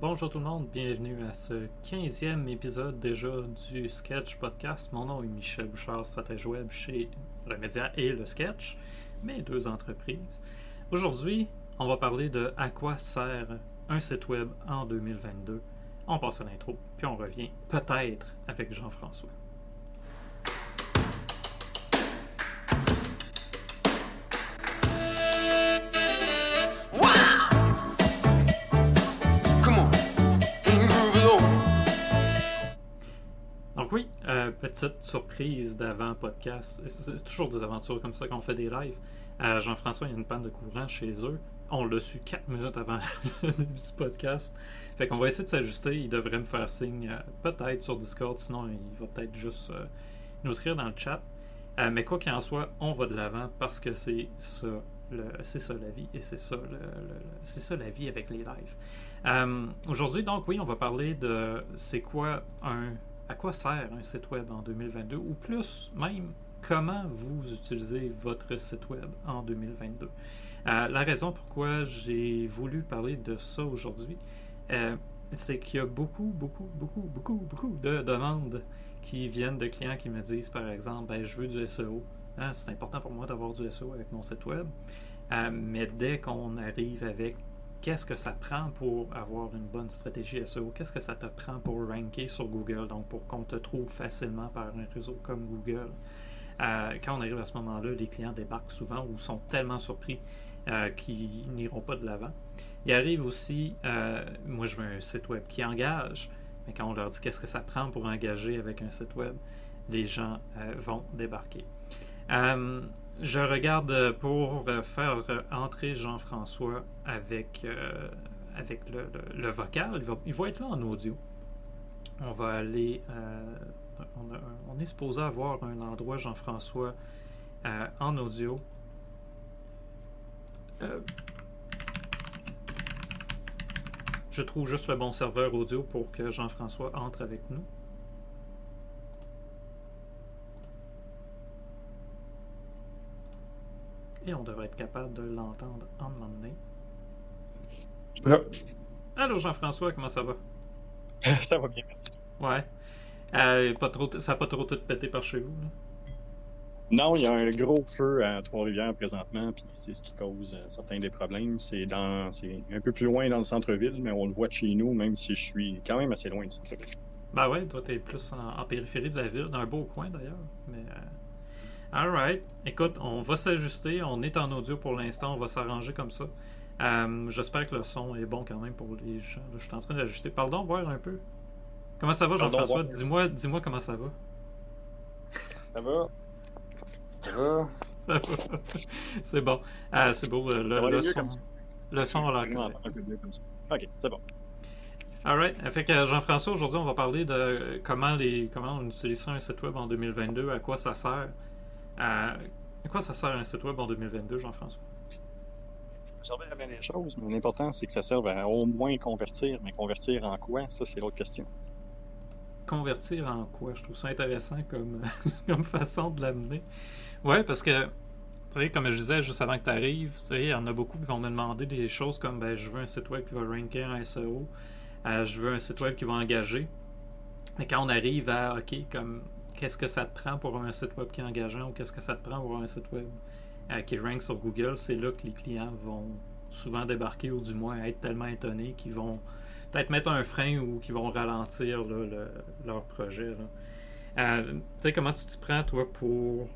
Bonjour tout le monde, bienvenue à ce 15e épisode déjà du Sketch Podcast. Mon nom est Michel Bouchard, stratège web chez le média et le Sketch, mes deux entreprises. Aujourd'hui, on va parler de à quoi sert un site web en 2022. On passe à l'intro, puis on revient peut-être avec Jean-François. Petite surprise d'avant-podcast. C'est toujours des aventures comme ça qu'on fait des lives. Euh, Jean-François, il y a une panne de courant chez eux. On l'a su 4 minutes avant le début du podcast. Fait qu'on va essayer de s'ajuster. Il devrait me faire signe euh, peut-être sur Discord, sinon il va peut-être juste nous écrire dans le chat. mais quoi qu'il en soit, on va de l'avant parce que c'est ça, c'est ça la vie et c'est ça, c'est ça la vie avec les lives. Aujourd'hui, donc oui, on va parler de c'est quoi un à quoi sert un site web en 2022 ou plus même comment vous utilisez votre site web en 2022. Euh, la raison pourquoi j'ai voulu parler de ça aujourd'hui, euh, c'est qu'il y a beaucoup, beaucoup, beaucoup, beaucoup, beaucoup de demandes qui viennent de clients qui me disent, par exemple, ben, je veux du SEO. Hein, c'est important pour moi d'avoir du SEO avec mon site web. Euh, mais dès qu'on arrive avec qu'est-ce que ça prend pour avoir une bonne stratégie SEO? Qu'est-ce que ça te prend pour ranker sur Google, donc pour qu'on te trouve facilement par un réseau comme Google? Euh, quand on arrive à ce moment-là, les clients débarquent souvent ou sont tellement surpris euh, qu'ils n'iront pas de l'avant. Il arrive aussi, euh, moi je veux un site web qui engage, mais quand on leur dit qu'est-ce que ça prend pour engager avec un site web, les gens vont débarquer. Je regarde pour faire entrer Jean-François avec, euh, avec le, vocal. Il va, être là en audio. On va aller. Euh, on, est supposé avoir un endroit, Jean-François, euh, en audio. je trouve juste le bon serveur audio pour que Jean-François entre avec nous. On devrait être capable de l'entendre en moment donné. Allô Jean-François, comment ça va? ça va bien, merci. Ouais. Euh, pas trop, ça n'a pas trop tout pété par chez vous? Non, il y a un gros feu à Trois-Rivières présentement, puis c'est ce qui cause euh, certains des problèmes. C'est dans, c'est un peu plus loin dans le centre-ville, mais on le voit de chez nous, même si je suis quand même assez loin du centre-ville. Ben ouais, toi t'es plus en, périphérie de la ville, dans un beau coin d'ailleurs, mais euh, Alright. Écoute, on va s'ajuster. On est en audio pour l'instant. On va s'arranger comme ça. Euh, j'espère que le son est bon quand même pour les gens. je suis en train d'ajuster. Pardon, voir un peu. Comment ça va, Jean-François? Dis-moi dis comment ça va. Ça va? Ça va? c'est bon. Ah, c'est beau. Le, le, son, le son l'air Ok, c'est bon. Alright. Fait que Jean-François, aujourd'hui, on va parler de comment, les, comment on utilise un site web en 2022, à quoi ça sert. À quoi ça sert un site web en 2022, Jean-François? Ça servait à bien des choses, mais l'important, c'est que ça serve à au moins convertir. Mais convertir en quoi? Ça, c'est l'autre question. Convertir en quoi? Je trouve ça intéressant comme, comme façon de l'amener. Ouais, parce que, tu sais, comme je disais juste avant que tu arrives, il y en a beaucoup qui vont me demander des choses comme ben, je veux un site web qui va ranker en SEO, euh, je veux un site web qui va engager. Mais quand on arrive à, OK, comme qu'est-ce que ça te prend pour un site web qui est engageant ou qu'est-ce que ça te prend pour un site web euh, qui rank sur Google, c'est là que les clients vont souvent débarquer ou du moins être tellement étonnés qu'ils vont peut-être mettre un frein ou qu'ils vont ralentir leur projet. Euh, tu sais, comment tu t'y prends, toi, pour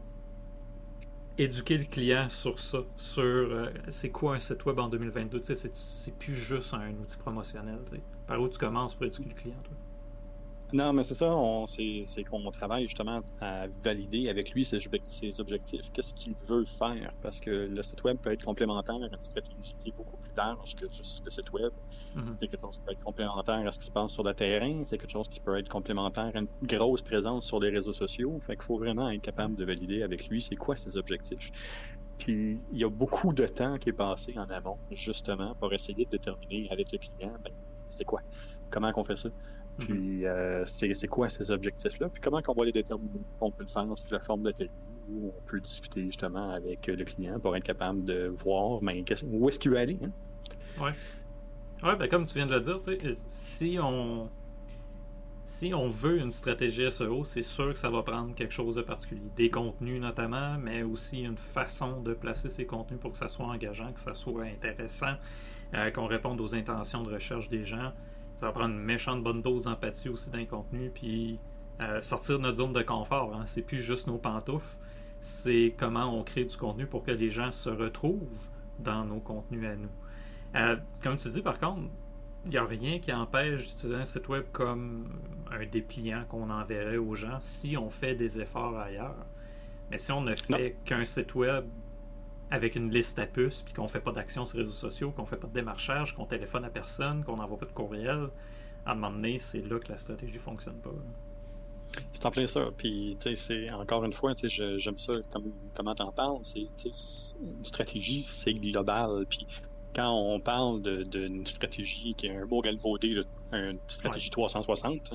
éduquer le client sur ça, sur euh, c'est quoi un site web en 2022. Tu sais, c'est plus juste un outil promotionnel. Par où tu commences pour éduquer le client, toi? Non, mais c'est ça, c'est qu'on travaille justement à valider avec lui ses, ses objectifs. Qu'est-ce qu'il veut faire? Parce que le site web peut être complémentaire à une stratégie qui est beaucoup plus large que juste le site web. Mm-hmm. C'est quelque chose qui peut être complémentaire à ce qui se passe sur le terrain. C'est quelque chose qui peut être complémentaire à une grosse présence sur les réseaux sociaux. Fait qu'il faut vraiment être capable de valider avec lui c'est quoi ses objectifs. Puis il y a beaucoup de temps qui est passé en amont, justement, pour essayer de déterminer avec le client, ben, c'est quoi? Comment on fait ça? Puis, euh, c'est quoi ces objectifs-là? Puis, comment on va les déterminer? On peut le faire sous la forme de ou on peut discuter justement avec le client pour être capable de voir mais où est-ce qu'il veut aller. Hein? Ouais. Ouais, ben comme tu viens de le dire, si on si on veut une stratégie SEO, c'est sûr que ça va prendre quelque chose de particulier. Des contenus notamment, mais aussi une façon de placer ces contenus pour que ça soit engageant, que ça soit intéressant, euh, qu'on réponde aux intentions de recherche des gens. Ça va prendre une méchante bonne dose d'empathie aussi d'un contenu, puis euh, sortir de notre zone de confort. Hein. C'est plus juste nos pantoufles, c'est comment on crée du contenu pour que les gens se retrouvent dans nos contenus à nous. Euh, comme tu dis, par contre, il n'y a rien qui empêche d'utiliser un site web comme un dépliant qu'on enverrait aux gens si on fait des efforts ailleurs. Mais si on ne fait qu'un site web avec une liste à puces, puis qu'on ne fait pas d'action sur les réseaux sociaux, qu'on ne fait pas de démarchage, qu'on téléphone à personne, qu'on n'envoie pas de courriel, à un moment donné, c'est là que la stratégie ne fonctionne pas. C'est en plein ça. Puis, tu sais, c'est encore une fois, tu sais, j'aime ça comme, comment t'en parles. C'est, une stratégie, c'est global. Puis, quand on parle d'une stratégie qui est un mot galvaudé, une stratégie 360,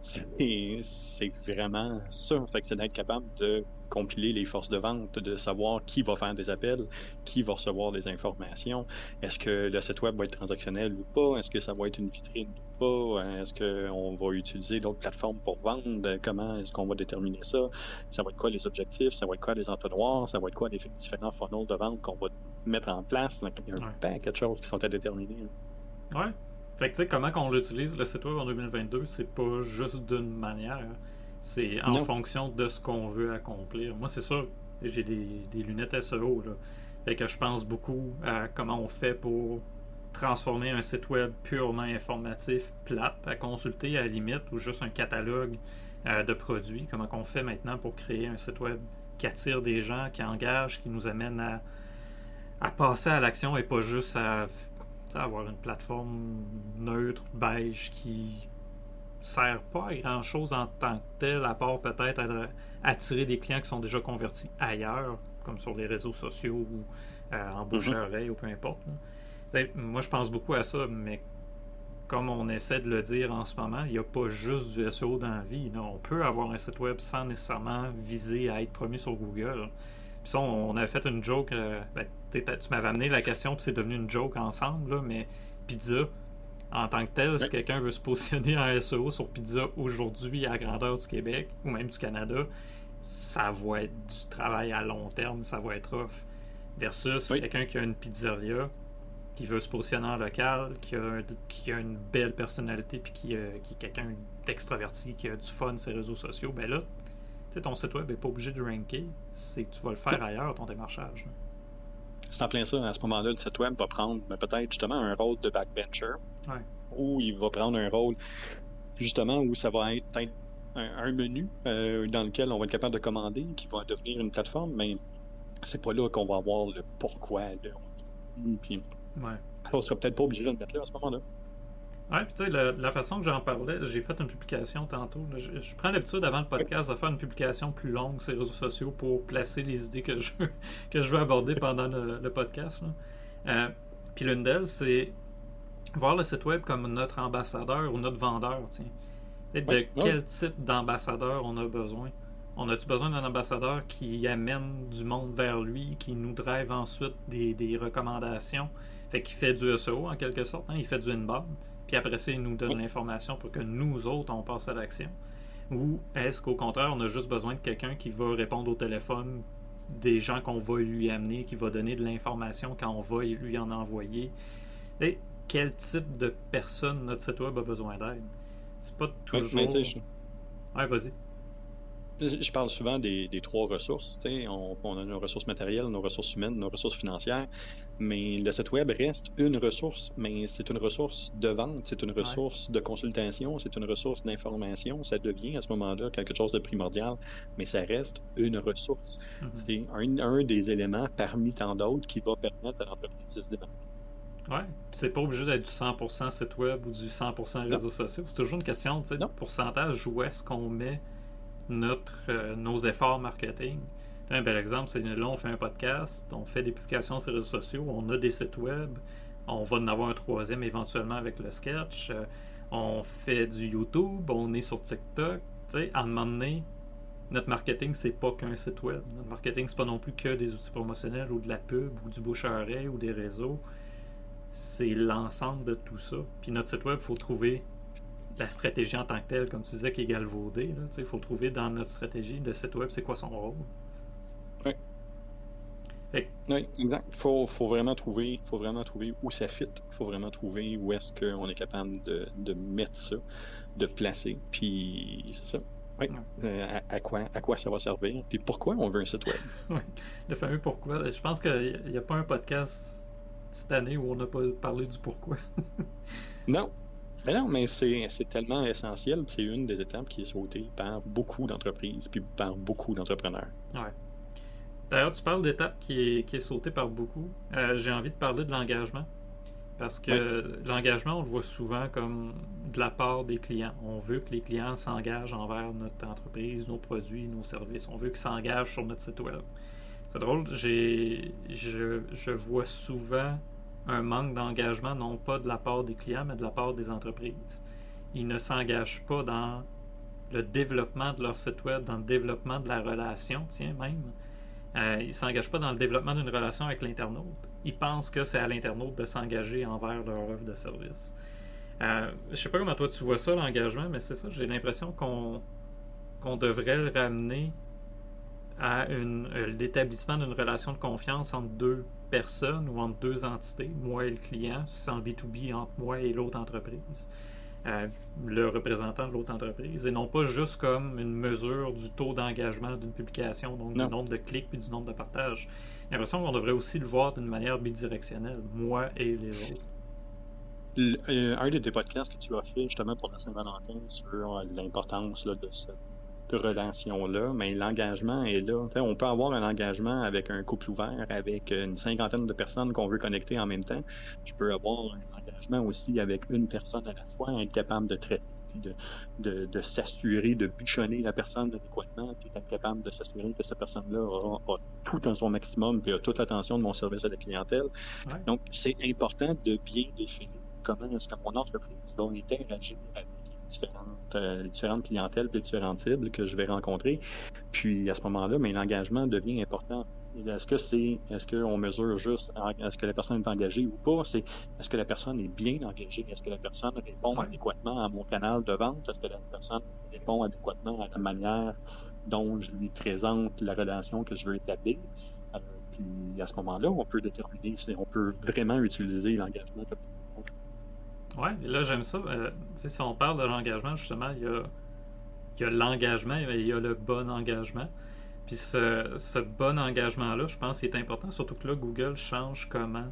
c'est vraiment ça. Fait que c'est d'être capable de compiler les forces de vente, de savoir qui va faire des appels, qui va recevoir des informations. Est-ce que le site web va être transactionnel ou pas? Est-ce que ça va être une vitrine ou pas? Est-ce qu'on va utiliser d'autres plateformes pour vendre? Comment est-ce qu'on va déterminer ça? Ça va être quoi les objectifs? Ça va être quoi les entonnoirs? Ça va être quoi les différents funnels de vente qu'on va mettre en place? il y a un paquet de choses qui sont à déterminer. Ouais. Fait que tu sais, comment qu'on l'utilise, le site web en 2022, c'est pas juste d'une manière. C'est en fonction de ce qu'on veut accomplir. Moi, c'est sûr, j'ai des, lunettes SEO. Là. Fait que je pense beaucoup à comment on fait pour transformer un site web purement informatif, plate à consulter à la limite, ou juste un catalogue euh, de produits. Comment on fait maintenant pour créer un site web qui attire des gens, qui engage, qui nous amène à, à passer à l'action et pas juste à, à avoir une plateforme neutre, beige, qui sert pas à grand chose en tant que tel, à part peut-être à attirer des clients qui sont déjà convertis ailleurs, comme sur les réseaux sociaux ou euh, en bouche-oreille ou peu importe. Ben, moi, je pense beaucoup à ça, mais comme on essaie de le dire en ce moment, il n'y a pas juste du SEO dans la vie. On peut avoir un site web sans nécessairement viser à être premier sur Google. Puis ça, on, avait fait une joke. Euh, ben, tu m'avais amené la question, puis c'est devenu une joke ensemble, mais pizza, en tant que tel, si quelqu'un veut se positionner en SEO sur pizza aujourd'hui à grandeur du Québec ou même du Canada, ça va être du travail à long terme, ça va être off. Versus quelqu'un qui a une pizzeria, qui veut se positionner en local, qui a, qui a une belle personnalité, puis qui, qui est quelqu'un d'extraverti, qui a du fun sur les réseaux sociaux, ben là, ton site web n'est pas obligé de ranker, c'est que tu vas le faire ailleurs, ton démarchage. C'est en plein ça. À ce moment-là, le site web va prendre ben, peut-être justement un rôle de backbencher. Ou il va prendre un rôle justement où ça va être un, menu euh, dans lequel on va être capable de commander, qui va devenir une plateforme, mais c'est pas là qu'on va avoir le pourquoi. Puis, ouais. On sera peut-être pas obligé de le mettre là à ce moment-là. Ouais, puis tu sais, la, façon que j'en parlais, j'ai fait une publication tantôt. je, prends l'habitude avant le podcast de faire une publication plus longue sur les réseaux sociaux pour placer les idées que je veux, que je veux aborder pendant le, podcast. Euh, puis l'une d'elles, c'est voir le site web comme notre ambassadeur ou notre vendeur. Tiens. de quel type d'ambassadeur on a besoin? On a-tu besoin d'un ambassadeur qui amène du monde vers lui, qui nous drive ensuite des, des recommandations? Fait qu'il fait du SEO en quelque sorte, hein? il fait du inbound. Puis après ça, il nous donne l'information pour que nous autres, on passe à l'action. Ou est-ce qu'au contraire, on a juste besoin de quelqu'un qui va répondre au téléphone des gens qu'on va lui amener, qui va donner de l'information quand on va lui en envoyer? Et quel type de personne notre site web a besoin d'aide? C'est pas toujours. Ouais, vas-y. Je parle souvent des, trois ressources. On, on, a nos ressources matérielles, nos ressources humaines, nos ressources financières. Mais le site web reste une ressource, mais c'est une ressource de vente, c'est une ressource de consultation, c'est une ressource d'information. Ça devient à ce moment-là quelque chose de primordial, mais ça reste une ressource. Mm-hmm. C'est un, des éléments parmi tant d'autres qui va permettre à l'entreprise de se développer. Ouais, c'est pas obligé d'être du 100% site web ou du 100% réseaux sociaux. C'est toujours une question de pourcentage où est-ce qu'on met notre, euh, nos efforts marketing. Un bel exemple, c'est là, on fait un podcast, on fait des publications sur les réseaux sociaux, on a des sites web, on va en avoir un troisième éventuellement avec le sketch, euh, on fait du YouTube, on est sur TikTok. à un moment donné, notre marketing, c'est pas qu'un site web. Notre marketing, c'est pas non plus que des outils promotionnels ou de la pub ou du bouche à oreille ou des réseaux. C'est l'ensemble de tout ça. Puis notre site web, il faut trouver la stratégie en tant que telle, comme tu disais, qui est galvaudée. Il faut trouver dans notre stratégie, le site web, c'est quoi son rôle. Oui. Oui, exact. Il faut, vraiment trouver, faut vraiment trouver où ça fit. Il faut vraiment trouver où est-ce qu'on est capable de, de, mettre ça, de placer. Puis c'est ça. Oui. Euh, à, quoi, à quoi ça va servir? Puis pourquoi on veut un site web? oui. Le fameux pourquoi. Je pense qu'il n'y a pas un podcast cette année où on n'a pas parlé du pourquoi. non, mais non, mais c'est tellement essentiel. C'est une des étapes qui est sautée par beaucoup d'entreprises puis par beaucoup d'entrepreneurs. Ouais. D'ailleurs, tu parles d'étape qui est, qui est sautée par beaucoup. Euh, j'ai envie de parler de l'engagement. Parce que l'engagement, on le voit souvent comme de la part des clients. On veut que les clients s'engagent envers notre entreprise, nos produits, nos services. On veut qu'ils s'engagent sur notre site web. C'est drôle, j'ai, je, je vois souvent un manque d'engagement, non pas de la part des clients, mais de la part des entreprises. Ils ne s'engagent pas dans le développement de leur site web, dans le développement de la relation, tiens, même. Euh, ils ne s'engagent pas dans le développement d'une relation avec l'internaute. Ils pensent que c'est à l'internaute de s'engager envers leur offre de service. Euh, je sais pas comment toi tu vois ça, l'engagement, mais c'est ça. J'ai l'impression qu'on qu'on devrait le ramener à euh, l'établissement d'une relation de confiance entre deux personnes ou entre deux entités, moi et le client, c'est en B2B entre moi et l'autre entreprise, euh, le représentant de l'autre entreprise, et non pas juste comme une mesure du taux d'engagement d'une publication, donc du nombre de clics puis du nombre de partages. J'ai l'impression qu'on devrait aussi le voir d'une manière bidirectionnelle, moi et les autres. Euh, un des podcasts que tu as fait justement pour la Saint-Valentin sur l'importance de cette relation-là, mais l'engagement est là. on peut avoir un engagement avec un couple ouvert, avec une cinquantaine de personnes qu'on veut connecter en même temps. Je peux avoir un engagement aussi avec une personne à la fois, être capable de traiter, de, de, de s'assurer, de bûchonner la personne adéquatement, puis être capable de s'assurer que cette personne-là a, tout dans son maximum, puis a toute l'attention de mon service à la clientèle. Donc, c'est important de bien définir comment est-ce que mon entreprise va interagir avec différentes, euh, différentes clientèles et différentes cibles que je vais rencontrer. Puis à ce moment-là, mais l'engagement devient important. Est-ce que c'est, est-ce qu'on mesure juste, est-ce que la personne est engagée ou pas? C'est, est-ce que la personne est bien engagée? Est-ce que la personne répond adéquatement à mon canal de vente? Est-ce que la personne répond adéquatement à la manière dont je lui présente la relation que je veux établir? Euh, puis à ce moment-là, on peut déterminer si on peut vraiment utiliser l'engagement comme Ouais, là j'aime ça. Euh, si on parle de l'engagement, justement, il y a, il y a l'engagement il y a le bon engagement. Puis ce, ce bon engagement-là, je pense est important, surtout que là, Google change comment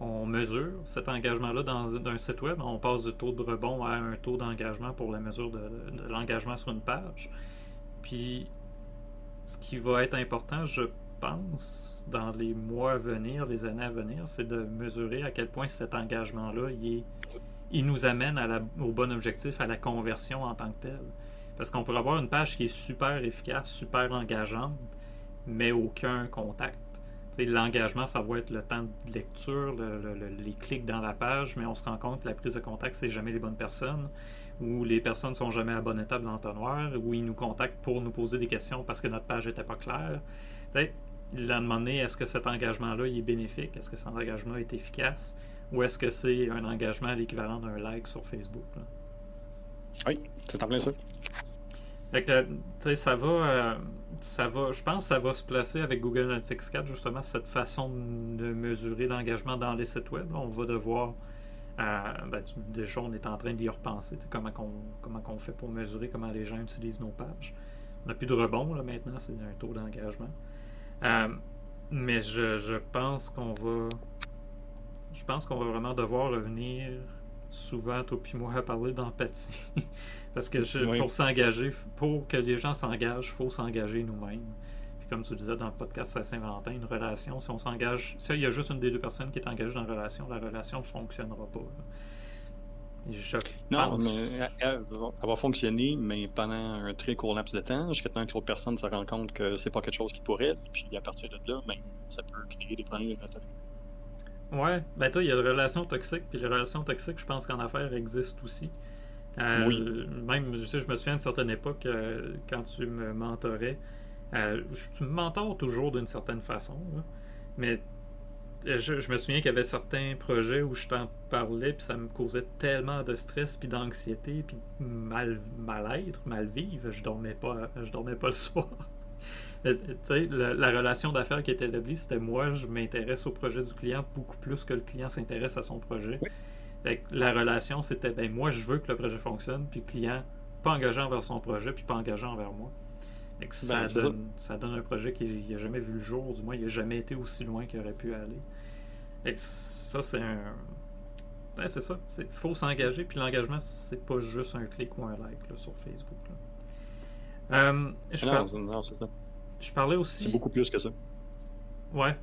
on mesure cet engagement-là dans, un site web. On passe du taux de rebond à un taux d'engagement pour la mesure de, de l'engagement sur une page. Puis ce qui va être important, je pense, dans les mois à venir, les années à venir, c'est de mesurer à quel point cet engagement-là il est il nous amène au bon objectif, à la conversion en tant que telle. Parce qu'on peut avoir une page qui est super efficace, super engageante, mais aucun contact. L'engagement, ça va être le temps de lecture, les clics dans la page, mais on se rend compte que la prise de contact, c'est jamais les bonnes personnes, ou les personnes sont jamais à bonne étape de l'entonnoir, ou ils nous contactent pour nous poser des questions parce que notre page n'était pas claire. Il a demandé est-ce que cet engagement-là est bénéfique, est-ce que cet engagement est efficace, ou est-ce que c'est un engagement à l'équivalent d'un like sur Facebook? Oui, c'est en plein ça. ça va, euh, ça va, je pense que ça va se placer avec Google Analytics 4, justement, cette façon de mesurer l'engagement dans les sites web. on va devoir, euh, ben, déjà, on est en train d'y repenser, comment on, comment on fait pour mesurer comment les gens utilisent nos pages. On n'a plus de rebond, là, maintenant, c'est un taux d'engagement. Euh, mais je, je pense qu'on va je pense qu'on va vraiment devoir revenir souvent, toi puis moi, à parler d'empathie. Parce que pour s'engager, pour que les gens s'engagent, il faut s'engager nous-mêmes. Puis comme tu disais dans le podcast à Saint-Valentin, une relation, si on s'engage, si il y a juste une des deux personnes qui est engagée dans la relation, la relation ne fonctionnera pas. non, mais elle, va fonctionner, mais pendant un très court laps de temps, jusqu'à temps que l'autre personne se rend compte que c'est pas quelque chose qui pourrait, puis à partir de là, ben, ça peut créer des problèmes Ouais, ben tu il y a des relations toxiques, puis les relations toxiques, je pense qu'en affaires existent aussi. Euh, oui. Même, je sais, je me souviens d'une certaine époque, euh, quand tu me mentorais, euh, tu me mentors toujours d'une certaine façon, mais je, me souviens qu'il y avait certains projets où je t'en parlais, puis ça me causait tellement de stress, puis d'anxiété, puis mal, mal-être, mal vivre. Je dormais pas, je dormais pas le soir. La, la, relation d'affaires qui était établie, c'était moi, je m'intéresse au projet du client beaucoup plus que le client s'intéresse à son projet. la relation, c'était ben, moi, je veux que le projet fonctionne, puis le client, pas engageant envers son projet, puis pas engageant envers moi. Ben, ça, donne, ça, donne, un projet qui n'a jamais vu le jour, du moins, il n'a jamais été aussi loin qu'il aurait pu aller. ça, c'est un. c'est ça. Il faut s'engager, puis l'engagement, c'est pas juste un clic ou un like sur Facebook. Euh, je non, c'est ça. Je parlais aussi. C'est beaucoup plus que ça. Ouais.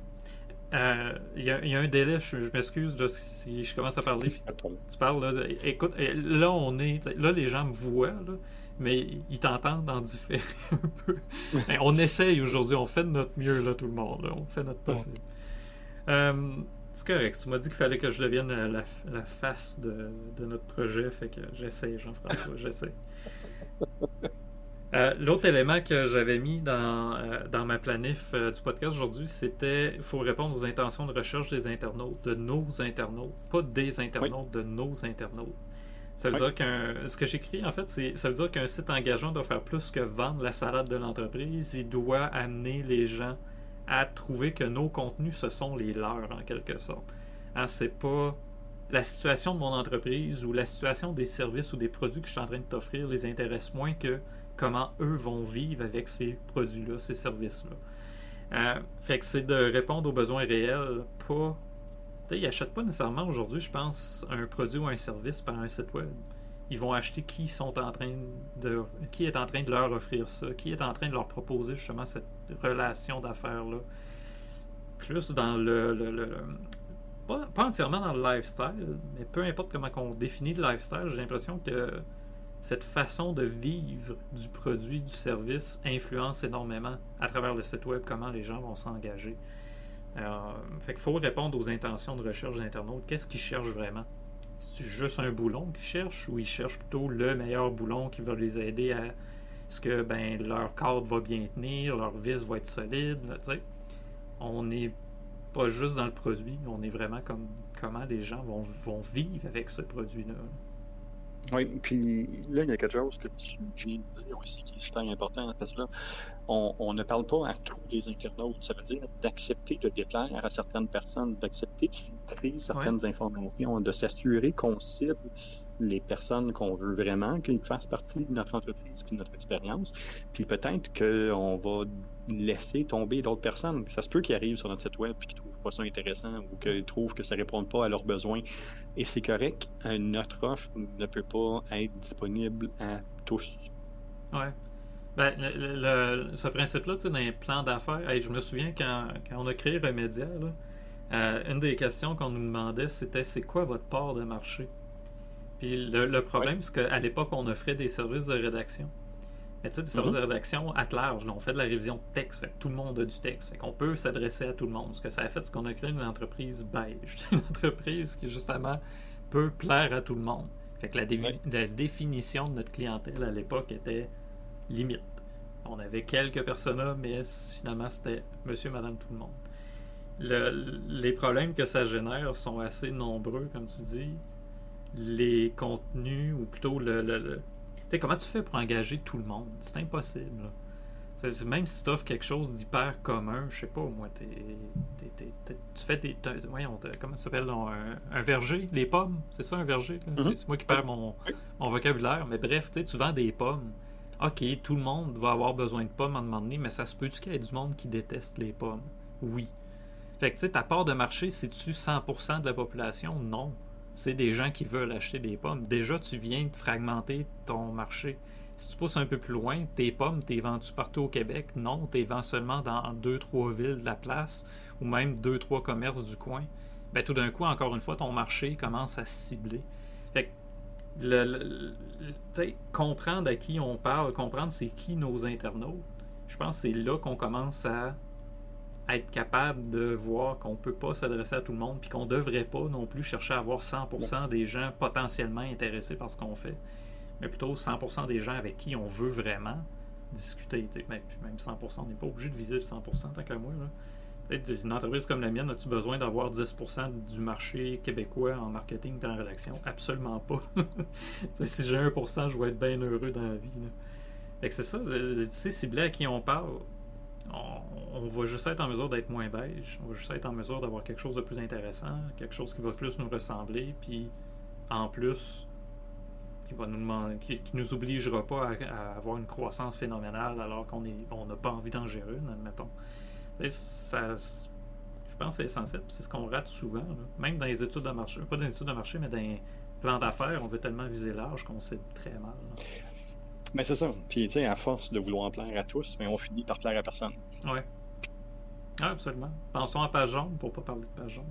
Euh, il y, a un délai, je, m'excuse si je commence à parler. Tu parles, là, écoute, là on est, là les gens me voient, mais ils t'entendent en différé un peu. on essaye aujourd'hui, on fait de notre mieux, là, tout le monde, on fait notre possible. Euh, c'est correct, tu m'as dit qu'il fallait que je devienne la, la face de, de, notre projet, fait que j'essaie, Jean-François, j'essaie. Euh, l'autre élément que j'avais mis dans, euh, dans ma planif euh, du podcast aujourd'hui, c'était il faut répondre aux intentions de recherche des internautes, de nos internautes, pas des internautes, de nos internautes. Ça veut dire qu'un. Ce que j'écris, en fait, c'est ça veut dire qu'un site engageant doit faire plus que vendre la salade de l'entreprise. Il doit amener les gens à trouver que nos contenus, ce sont les leurs, en quelque sorte. Hein, c'est pas la situation de mon entreprise ou la situation des services ou des produits que je suis en train de t'offrir les intéresse moins que comment eux vont vivre avec ces produits-là, ces services-là. Euh, fait que c'est de répondre aux besoins réels, pas. Ils n'achètent pas nécessairement aujourd'hui, je pense, un produit ou un service par un site web. Ils vont acheter qui sont en train de. qui est en train de leur offrir ça, qui est en train de leur proposer justement cette relation d'affaires-là. Plus dans le. pas, pas, entièrement dans le lifestyle, mais peu importe comment on définit le lifestyle, j'ai l'impression que cette façon de vivre du produit, du service influence énormément à travers le site web comment les gens vont s'engager. Euh, fait qu'il faut répondre aux intentions de recherche des internautes. Qu'est-ce qu'ils cherchent vraiment? C'est juste un boulon qu'ils cherchent ou ils cherchent plutôt le meilleur boulon qui va les aider à ce que ben, leur cadre va bien tenir, leur vis va être solide. on n'est pas juste dans le produit, on est vraiment comme comment les gens vont, vont vivre avec ce produit-là. Oui, puis là, il y a quelque chose que tu viens de dire aussi qui est super important parce que là, on, ne parle pas à tous les internautes. Ça veut dire d'accepter de déplaire à certaines personnes, d'accepter de filtrer certaines informations, de s'assurer qu'on cible les personnes qu'on veut vraiment, qu'ils fassent partie de notre entreprise de notre expérience. Puis peut-être qu'on va laisser tomber d'autres personnes. Ça se peut qu'ils arrivent sur notre site web et qu'ils trouvent pas ça intéressant ou qu'ils trouvent que ça répond pas à leurs besoins. Et c'est correct. Euh, notre offre ne peut pas être disponible à tous. Ouais. Ben, ce principe-là, dans les plans d'affaires, je me souviens quand, on a créé Remedia, euh, une des questions qu'on nous demandait, c'était c'est quoi votre part de marché? Puis le, problème, c'est qu'à l'époque, on offrait des services de rédaction. Mais tu sais, des services de mhm. rédaction à large. on fait de la révision de texte. tout le monde a du texte. Fait qu'on peut s'adresser à tout le monde. Ce que ça a fait, c'est qu'on a créé une entreprise beige. une entreprise qui, justement, peut plaire à tout le monde. Fait que la, la définition de notre clientèle à l'époque était limite. On avait quelques personas, mais finalement, c'était monsieur, madame, tout le monde. les problèmes que ça génère sont assez nombreux, comme tu dis les contenus, ou plutôt le. Sais, comment tu fais pour engager tout le monde? C'est impossible. Même si tu offres quelque chose d'hyper commun, je sais pas, moi, tu fais des. Voyons, comment ça s'appelle un, verger, les pommes, c'est ça un verger mm-hmm. C'est moi qui perds mon, mon vocabulaire, mais bref, tu vends des pommes. Ok, tout le monde va avoir besoin de pommes à un moment donné, mais ça se peut-tu qu'il y ait du monde qui déteste les pommes? Oui. Fait que, tu sais, ta part de marché, c'est-tu 100% de la population? Non c'est des gens qui veulent acheter des pommes. Déjà, tu viens de fragmenter ton marché. Si tu pousses un peu plus loin, tes pommes, t'es vendu partout au Québec. Non, t'es vendu seulement dans deux, trois villes de la place ou même deux, trois commerces du coin. Ben, tout d'un coup, encore une fois, ton marché commence à cibler. Le, comprendre à qui on parle, comprendre c'est qui nos internautes, je pense que c'est là qu'on commence à être capable de voir qu'on ne peut pas s'adresser à tout le monde, puis qu'on ne devrait pas non plus chercher à avoir 100% des gens potentiellement intéressés par ce qu'on fait, mais plutôt 100% des gens avec qui on veut vraiment discuter. Même, 100%, on n'est pas obligé de viser le 100% tant qu'à moi. Une entreprise comme la mienne, as-tu besoin d'avoir 10% du marché québécois en marketing et en rédaction? Absolument pas. si j'ai 1%, je vais être bien heureux dans la vie. Fait que c'est ça, tu sais, ciblé à qui on parle, on, va juste être en mesure d'être moins beige, on va juste être en mesure d'avoir quelque chose de plus intéressant, quelque chose qui va plus nous ressembler, puis en plus, qui va nous qui, nous obligera pas à, avoir une croissance phénoménale alors qu'on on n'a pas envie d'en gérer une, admettons. Ça, je pense que c'est essentiel, c'est ce qu'on rate souvent, même dans les études de marché, pas dans les études de marché, mais dans les plans d'affaires, on veut tellement viser large qu'on sait très mal. Mais c'est ça. Puis, tu sais, à force de vouloir plaire à tous, mais on finit par plaire à personne. Ouais. Ah, absolument. Pensons à page jaune pour pas parler de page jaune.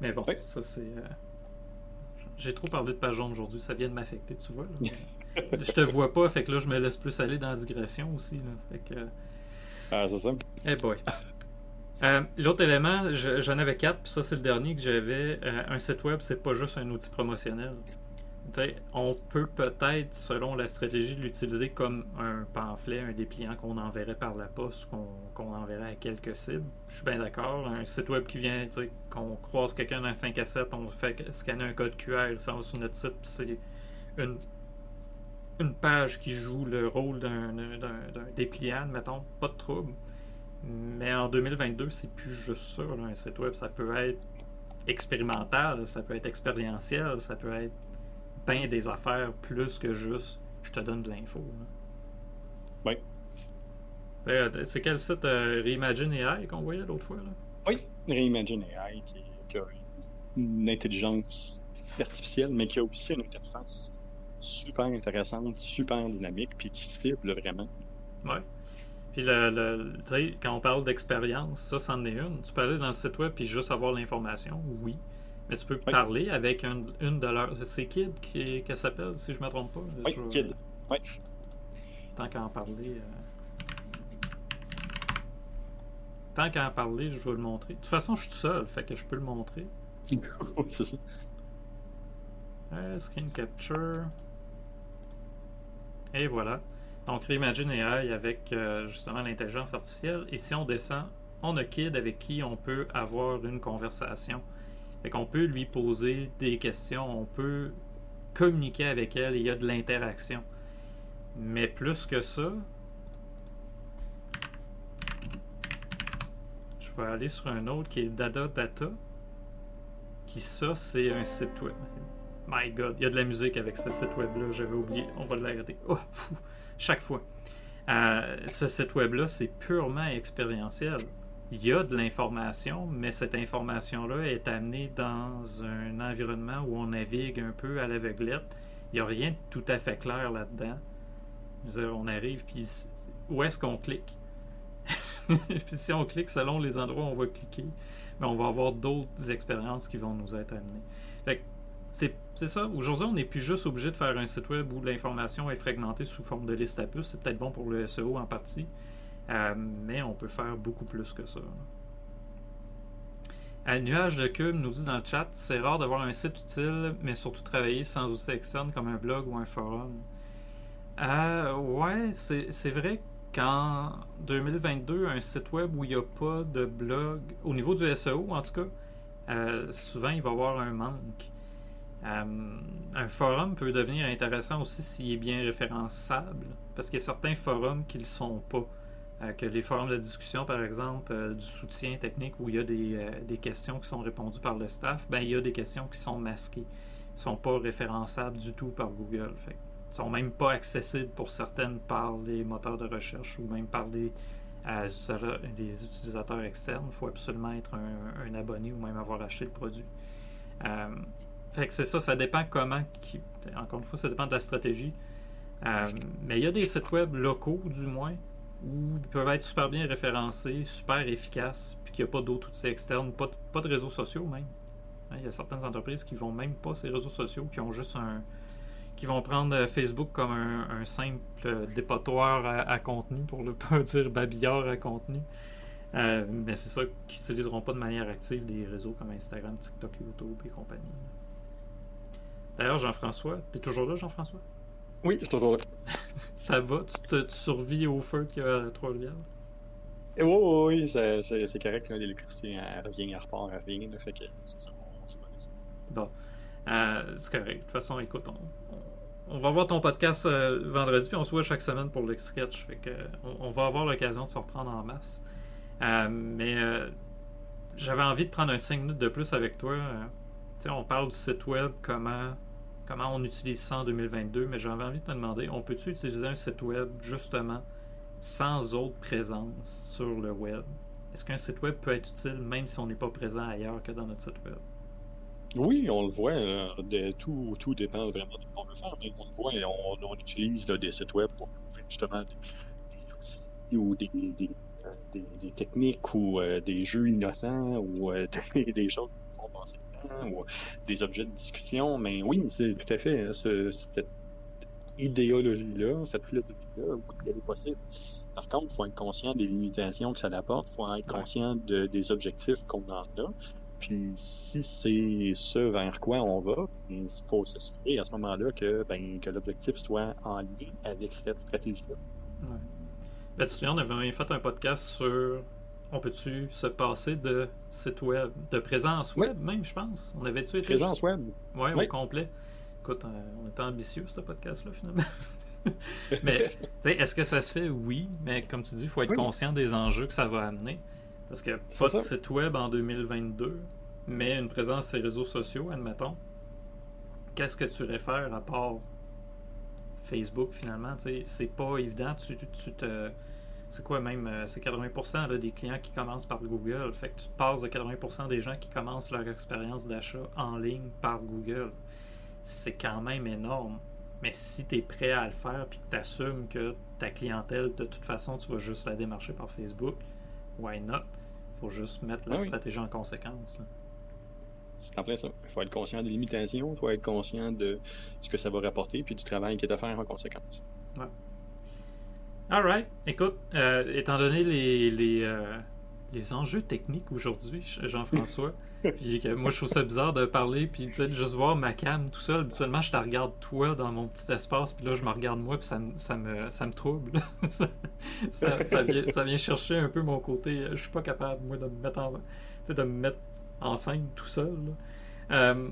Mais bon, ça, c'est. Euh, j'ai trop parlé de page jaune aujourd'hui, ça vient de m'affecter, tu vois. je te vois pas, fait que là, je me laisse plus aller dans la digression aussi. Là. Fait que... Ah, c'est ça. Eh boy. Euh, l'autre élément, j'en avais quatre, puis ça, c'est le dernier que j'avais. Euh, un site web, c'est pas juste un outil promotionnel on peut peut-être, selon la stratégie, l'utiliser comme un pamphlet, un dépliant qu'on enverrait par la poste, qu'on enverrait à quelques cibles. Je suis bien d'accord. Un site web qui vient, qu'on croise quelqu'un dans 5 à 7, on fait scanner un code QR, ça va sur notre site, c'est une, une page qui joue le rôle d'un dépliant, mettons, pas de trouble. Mais en 2022, c'est plus juste ça. un site web, ça peut être expérimental, ça peut être expérientiel, ça peut être peint des affaires plus que juste je te donne de l'info. Oui. Ben, c'est quel site euh, Reimagine AI qu'on voyait l'autre fois? Là? Oui, Reimagine AI qui, a une intelligence artificielle, mais qui a aussi une interface super intéressante, super dynamique, puis qui cible vraiment. Oui. Puis le, le quand on parle d'expérience, ça, c'en est une. Tu peux aller dans le site web puis juste avoir l'information, oui. Mais tu peux parler avec une de leurs. C'est Kid qui qu'elle s'appelle, si je ne me trompe pas. Oui, Kid. Oui. Tant qu'à en parler. Euh, tant qu'à en parler, je vais le montrer. De toute façon, je suis tout seul, fait que je peux le montrer. c'est ça. Euh, screen capture. Et voilà. Donc, Reimagine AI avec euh, justement l'intelligence artificielle. Et si on descend, on a Kid avec qui on peut avoir une conversation fait qu'on peut lui poser des questions, on peut communiquer avec elle, il y a de l'interaction. Mais plus que ça, je vais aller sur un autre qui est Dada Data. Qui ça, c'est un site web. My God, il y a de la musique avec ce site web-là, j'avais oublié. On va l'arrêter. Oh, fou, chaque fois. Euh, ce site web-là, c'est purement expérientiel il y a de l'information, mais cette information-là est amenée dans un environnement où on navigue un peu à l'aveuglette. Il n'y a rien de tout à fait clair là-dedans. On arrive, puis où est-ce qu'on clique? puis si on clique selon les endroits où on va cliquer, mais on va avoir d'autres expériences qui vont nous être amenées. c'est, ça. Aujourd'hui, on n'est plus juste obligé de faire un site web où l'information est fragmentée sous forme de liste à puces. C'est peut-être bon pour le SEO en partie. Euh, mais on peut faire beaucoup plus que ça. Un nuage de cube nous dit dans le chat c'est rare d'avoir un site utile, mais surtout travailler sans outils externe comme un blog ou un forum. Euh, ouais, c'est vrai qu'en 2022, un site web où il n'y a pas de blog, au niveau du SEO en tout cas, euh, souvent il va y avoir un manque. Euh, un forum peut devenir intéressant aussi s'il est bien référençable, parce qu'il y a certains forums qui ne le sont pas. Euh, que les forums de discussion, par exemple, euh, du soutien technique où il y a euh, des, questions qui sont répondues par le staff, ben, il y a des questions qui sont masquées. Ne sont pas référençables du tout par Google. Fait. Sont même pas accessibles pour certaines par les moteurs de recherche ou même par des, utilisateurs externes. Il faut absolument être un, abonné ou même avoir acheté le produit. fait que c'est ça, ça dépend comment. encore une fois, ça dépend de la stratégie. mais il y a des sites web locaux, du moins, où ils peuvent être super bien référencés, super efficaces, puis qu'il n'y a pas d'autres outils externes, pas de, pas de réseaux sociaux même. Hein, il y a certaines entreprises qui vont même pas ces réseaux sociaux, qui ont juste un. qui vont prendre euh, Facebook comme un, simple dépotoir à, contenu, pour ne pas dire babillard à contenu. Euh, mais c'est ça, qui n'utiliseront pas de manière active des réseaux comme Instagram, TikTok, YouTube et compagnie. D'ailleurs, Jean-François, tu es toujours là, Jean-François? Oui, je suis toujours là. Ça va? Tu, te, survis au feu qu'il y a à Trois-Rivières? Oui, oui, oui, c'est correct. L'électricité, elle revient, elle repart, elle revient. Là, fait que c'est ça. Bon. Euh, c'est correct. De toute façon, écoute, on, va voir ton podcast euh, vendredi, puis on se voit chaque semaine pour le sketch. Fait que, on, va avoir l'occasion de se reprendre en masse. Euh, mais j'avais envie de prendre un 5 minutes de plus avec toi. on parle du site web, comment, comment on utilise ça en 2022, mais j'avais envie de te demander, on peut-tu utiliser un site web justement sans autre présence sur le web? Est-ce qu'un site web peut être utile même si on n'est pas présent ailleurs que dans notre site web? Oui, on le voit. de, tout, tout dépend vraiment de ce qu'on veut faire, mais on le voit et on, utilise des sites web pour faire justement des, outils ou des, des, des, techniques ou euh, des jeux innocents ou euh, des, choses qui font passer le temps ou des objets de discussion. Mais oui, c'est tout à fait hein, cette idéologie-là, cette philosophie-là, elle est possible. Par contre, il faut être conscient des limitations que ça apporte, il faut être conscient de, des objectifs qu'on en a. Puis si c'est ce vers quoi on va, il faut s'assurer à ce moment-là que, ben, que l'objectif soit en lien avec cette stratégie-là. Ouais. Ben, tu on avait fait un podcast sur on peut-tu se passer de site web, de présence web même, je pense? On avait-tu été. Présence web. Ouais, au complet. Écoute, on était ambitieux, ce podcast-là, finalement. mais, est-ce que ça se fait? Oui, mais comme tu dis, il faut être conscient des enjeux que ça va amener. Parce que pas de site web en 2022, mais une présence sur les réseaux sociaux, admettons. Qu'est-ce que tu réfères à part Facebook finalement? C'est pas évident. Tu, te. C'est quoi même? Euh, c'est 80% là, des clients qui commencent par Google. Fait que tu te passes de 80% des gens qui commencent leur expérience d'achat en ligne par Google. C'est quand même énorme. Mais si tu es prêt à le faire puis que tu assumes que ta clientèle, de toute façon, tu vas juste la démarcher par Facebook, why not? faut juste mettre la ah stratégie en conséquence. C'est en plein ça. Il faut être conscient des limitations, il faut être conscient de ce que ça va rapporter, puis du travail qui est à faire en conséquence. Ouais. Alright. Écoute, euh, étant donné les, les, euh, les enjeux techniques aujourd'hui, Jean-François. puis moi, je trouve ça bizarre de parler, puis juste voir ma cam tout seul. Habituellement, je te regarde toi dans mon petit espace, puis là, je me regarde moi, puis ça, ça, me, ça me trouble. ça, vient, chercher un peu mon côté. Je suis pas capable, moi, de me mettre en, de me mettre en scène tout seul. Euh,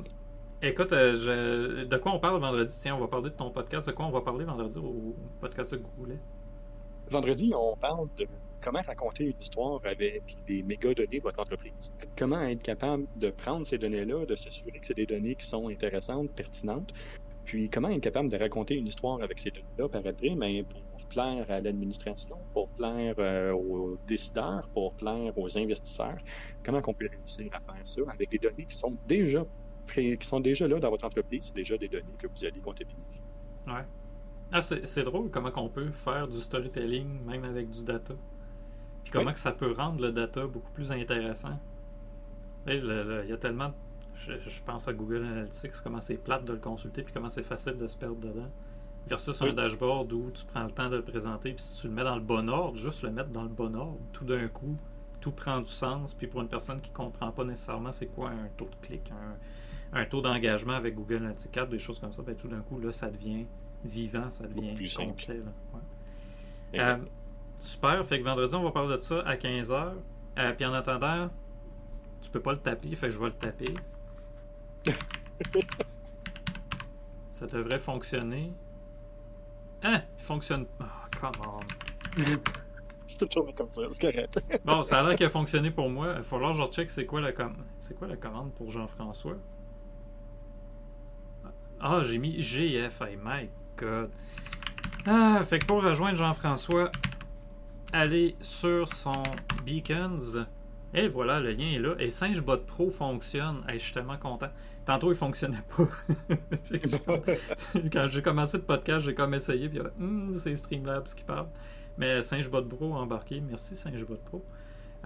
écoute, euh, de quoi on parle vendredi? Tiens, on va parler de ton podcast. De quoi on va parler vendredi au podcast de Goulet? Vendredi, on parle de comment raconter une histoire avec les méga données de votre entreprise. Comment être capable de prendre ces données-là, de s'assurer que c'est des données qui sont intéressantes, pertinentes. Puis comment être capable de raconter une histoire avec ces données-là par après, mais pour plaire à l'administration, pour plaire euh, aux décideurs, pour plaire aux investisseurs? Comment on peut réussir à faire ça avec des données qui sont déjà qui sont déjà là dans votre entreprise, déjà des données que vous allez comptabiliser? Ouais. Ah, c'est drôle comment on peut faire du storytelling même avec du data. Puis comment que ça peut rendre le data beaucoup plus intéressant. Il y a tellement. Je, pense à Google Analytics, comment c'est plate de le consulter, puis comment c'est facile de se perdre dedans. Versus un dashboard où tu prends le temps de le présenter, puis si tu le mets dans le bon ordre, juste le mettre dans le bon ordre, tout d'un coup, tout prend du sens. Puis pour une personne qui ne comprend pas nécessairement c'est quoi un taux de clic, un, taux d'engagement avec Google Analytics, des choses comme ça, ben, tout d'un coup, là, ça devient vivant, ça devient concret. Là. Super. Fait que vendredi, on va parler de ça à 15h. Euh, puis en attendant, tu peux pas le taper, fait que je vais le taper. ça devrait fonctionner. Hein? Il fonctionne. Oh, come on. je peux tourner comme ça, c'est correct. bon, ça a l'air qu'il a fonctionné pour moi. Il va falloir que je check c'est quoi la commande. C'est quoi la commande pour Jean-François? Ah, j'ai mis GF. my Ah, fait que pour rejoindre Jean-François, aller sur son Beacons. Et voilà, le lien est là. Et SingeBot Pro fonctionne. je suis tellement content. Tantôt, il fonctionnait pas. Quand j'ai commencé le podcast, j'ai comme essayé. Puis, hmm, c'est Streamlabs qui parle. Mais SingeBot Pro embarqué. Merci, SingeBot Pro.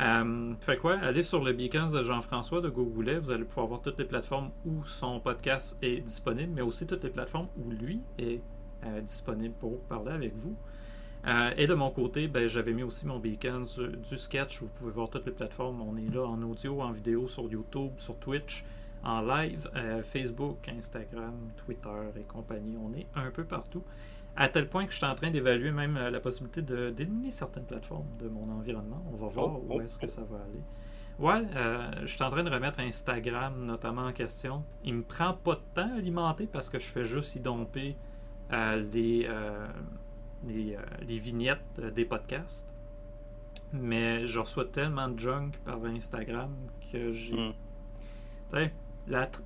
Euh, fait quoi? Allez sur le Beacons de Jean-François de Google. Vous allez pouvoir voir toutes les plateformes où son podcast est disponible, mais aussi toutes les plateformes où lui est euh, disponible pour parler avec vous. Euh, et de mon côté, ben, j'avais mis aussi mon beacon du, sketch. Vous pouvez voir toutes les plateformes. On est là en audio, en vidéo, sur YouTube, sur Twitch. en live. Euh, Facebook, Instagram, Twitter et compagnie. On est un peu partout. À tel point que je suis en train d'évaluer même la possibilité d'éliminer certaines plateformes de mon environnement. On va voir Oh, où oh, est-ce que ça va aller. Ouais, euh, je suis en train de remettre Instagram notamment en question. Il me prend pas de temps à alimenter parce que je fais juste y domper euh, les, euh, les, euh, les vignettes euh, des podcasts. Mais je reçois tellement de junk par Instagram que j'ai. Hmm. Tu sais,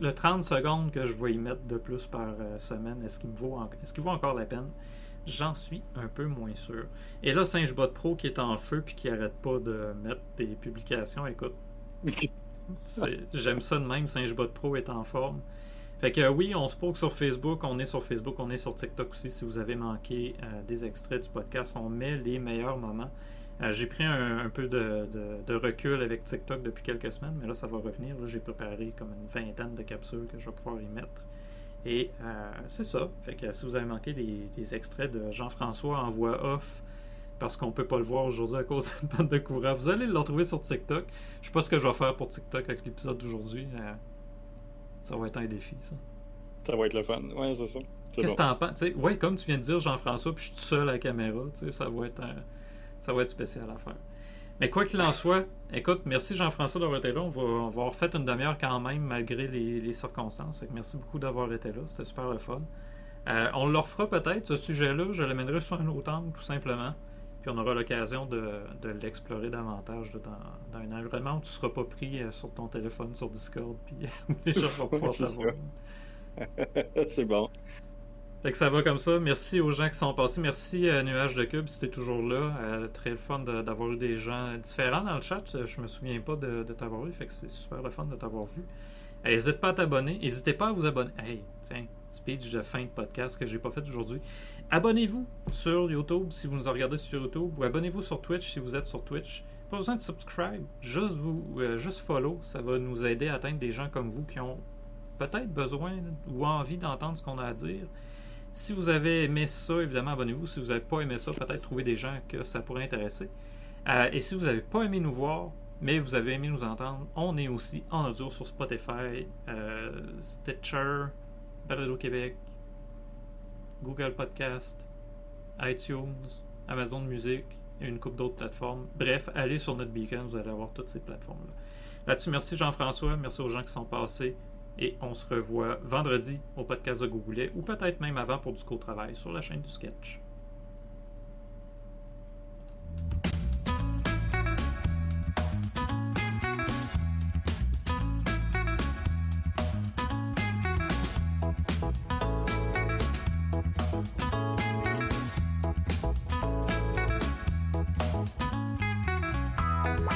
le 30 secondes que je vais y mettre de plus par euh, semaine, est-ce qu'il vaut, en- est-ce qu'il vaut encore la peine? J'en suis un peu moins sûr. Et là, SingeBot Pro qui est en feu puis qui arrête pas de mettre des publications, écoute, j'aime ça de même, SingeBot Pro est en forme. Fait que euh, oui, on se poke sur Facebook, on est sur Facebook, on est sur TikTok aussi. Si vous avez manqué euh, des extraits du podcast, on met les meilleurs moments. Euh, J'ai pris un, peu de, recul avec TikTok depuis quelques semaines, mais là, ça va revenir. Là, J'ai préparé comme une vingtaine de capsules que je vais pouvoir y mettre. Et c'est ça. Fait que si vous avez manqué des, des extraits de Jean-François en voix off, parce qu'on peut pas le voir aujourd'hui à cause d'une panne de courant, vous allez le retrouver sur TikTok. Je sais pas ce que je vais faire pour TikTok avec l'épisode d'aujourd'hui. Ça va être un défi, ça. Ça va être le fun. Ouais, c'est ça. Qu'est-ce bon. que t'en penses? Ouais, comme tu viens de dire, Jean-François, puis je suis tout seul à la caméra, ça va être un- ça va être spécial à faire. Mais quoi qu'il en soit, écoute, merci Jean-François d'avoir été là. On va, on va avoir fait une demi-heure quand même, malgré les, les circonstances. Merci beaucoup d'avoir été là. C'était super le fun. Euh, on le refera peut-être, ce sujet-là. Je l'amènerai sur un autre angle, tout simplement. Puis on aura l'occasion de, de l'explorer davantage là, dans, dans un environnement où tu ne seras pas pris euh, sur ton téléphone, sur Discord, puis où les gens vont pouvoir C'est savoir. c'est bon. Fait que ça va comme ça. Merci aux gens qui sont passés. Merci à Nuage de Cube si t'es toujours là. Euh, très fun de- d'avoir eu des gens différents dans le chat. Euh, Je me souviens pas de, de t'avoir eu. Fait que c'est super le fun de t'avoir vu. Euh, N'hésite pas à t'abonner. N'hésitez pas à vous abonner. Hey, tiens, speech de fin de podcast que j'ai pas fait aujourd'hui. Abonnez-vous sur YouTube si vous nous regardez sur YouTube ou abonnez-vous sur Twitch si vous êtes sur Twitch. Pas besoin de subscribe, juste vous, euh, juste follow. Ça va nous aider à atteindre des gens comme vous qui ont peut-être besoin ou envie d'entendre ce qu'on a à dire. Si vous avez aimé ça, évidemment, abonnez-vous. Si vous n'avez pas aimé ça, peut-être trouver des gens que ça pourrait intéresser. Euh, et si vous n'avez pas aimé nous voir, mais vous avez aimé nous entendre, on est aussi en audio sur Spotify, euh, Stitcher, Balado Québec, Google Podcast, iTunes, Amazon Music et une coupe d'autres plateformes. Bref, allez sur notre beacon, vous allez avoir toutes ces plateformes-là. Là-dessus, merci Jean-François, merci aux gens qui sont passés et on se revoit vendredi au podcast de Goulet ou peut-être même avant pour du co-travail sur la chaîne du sketch.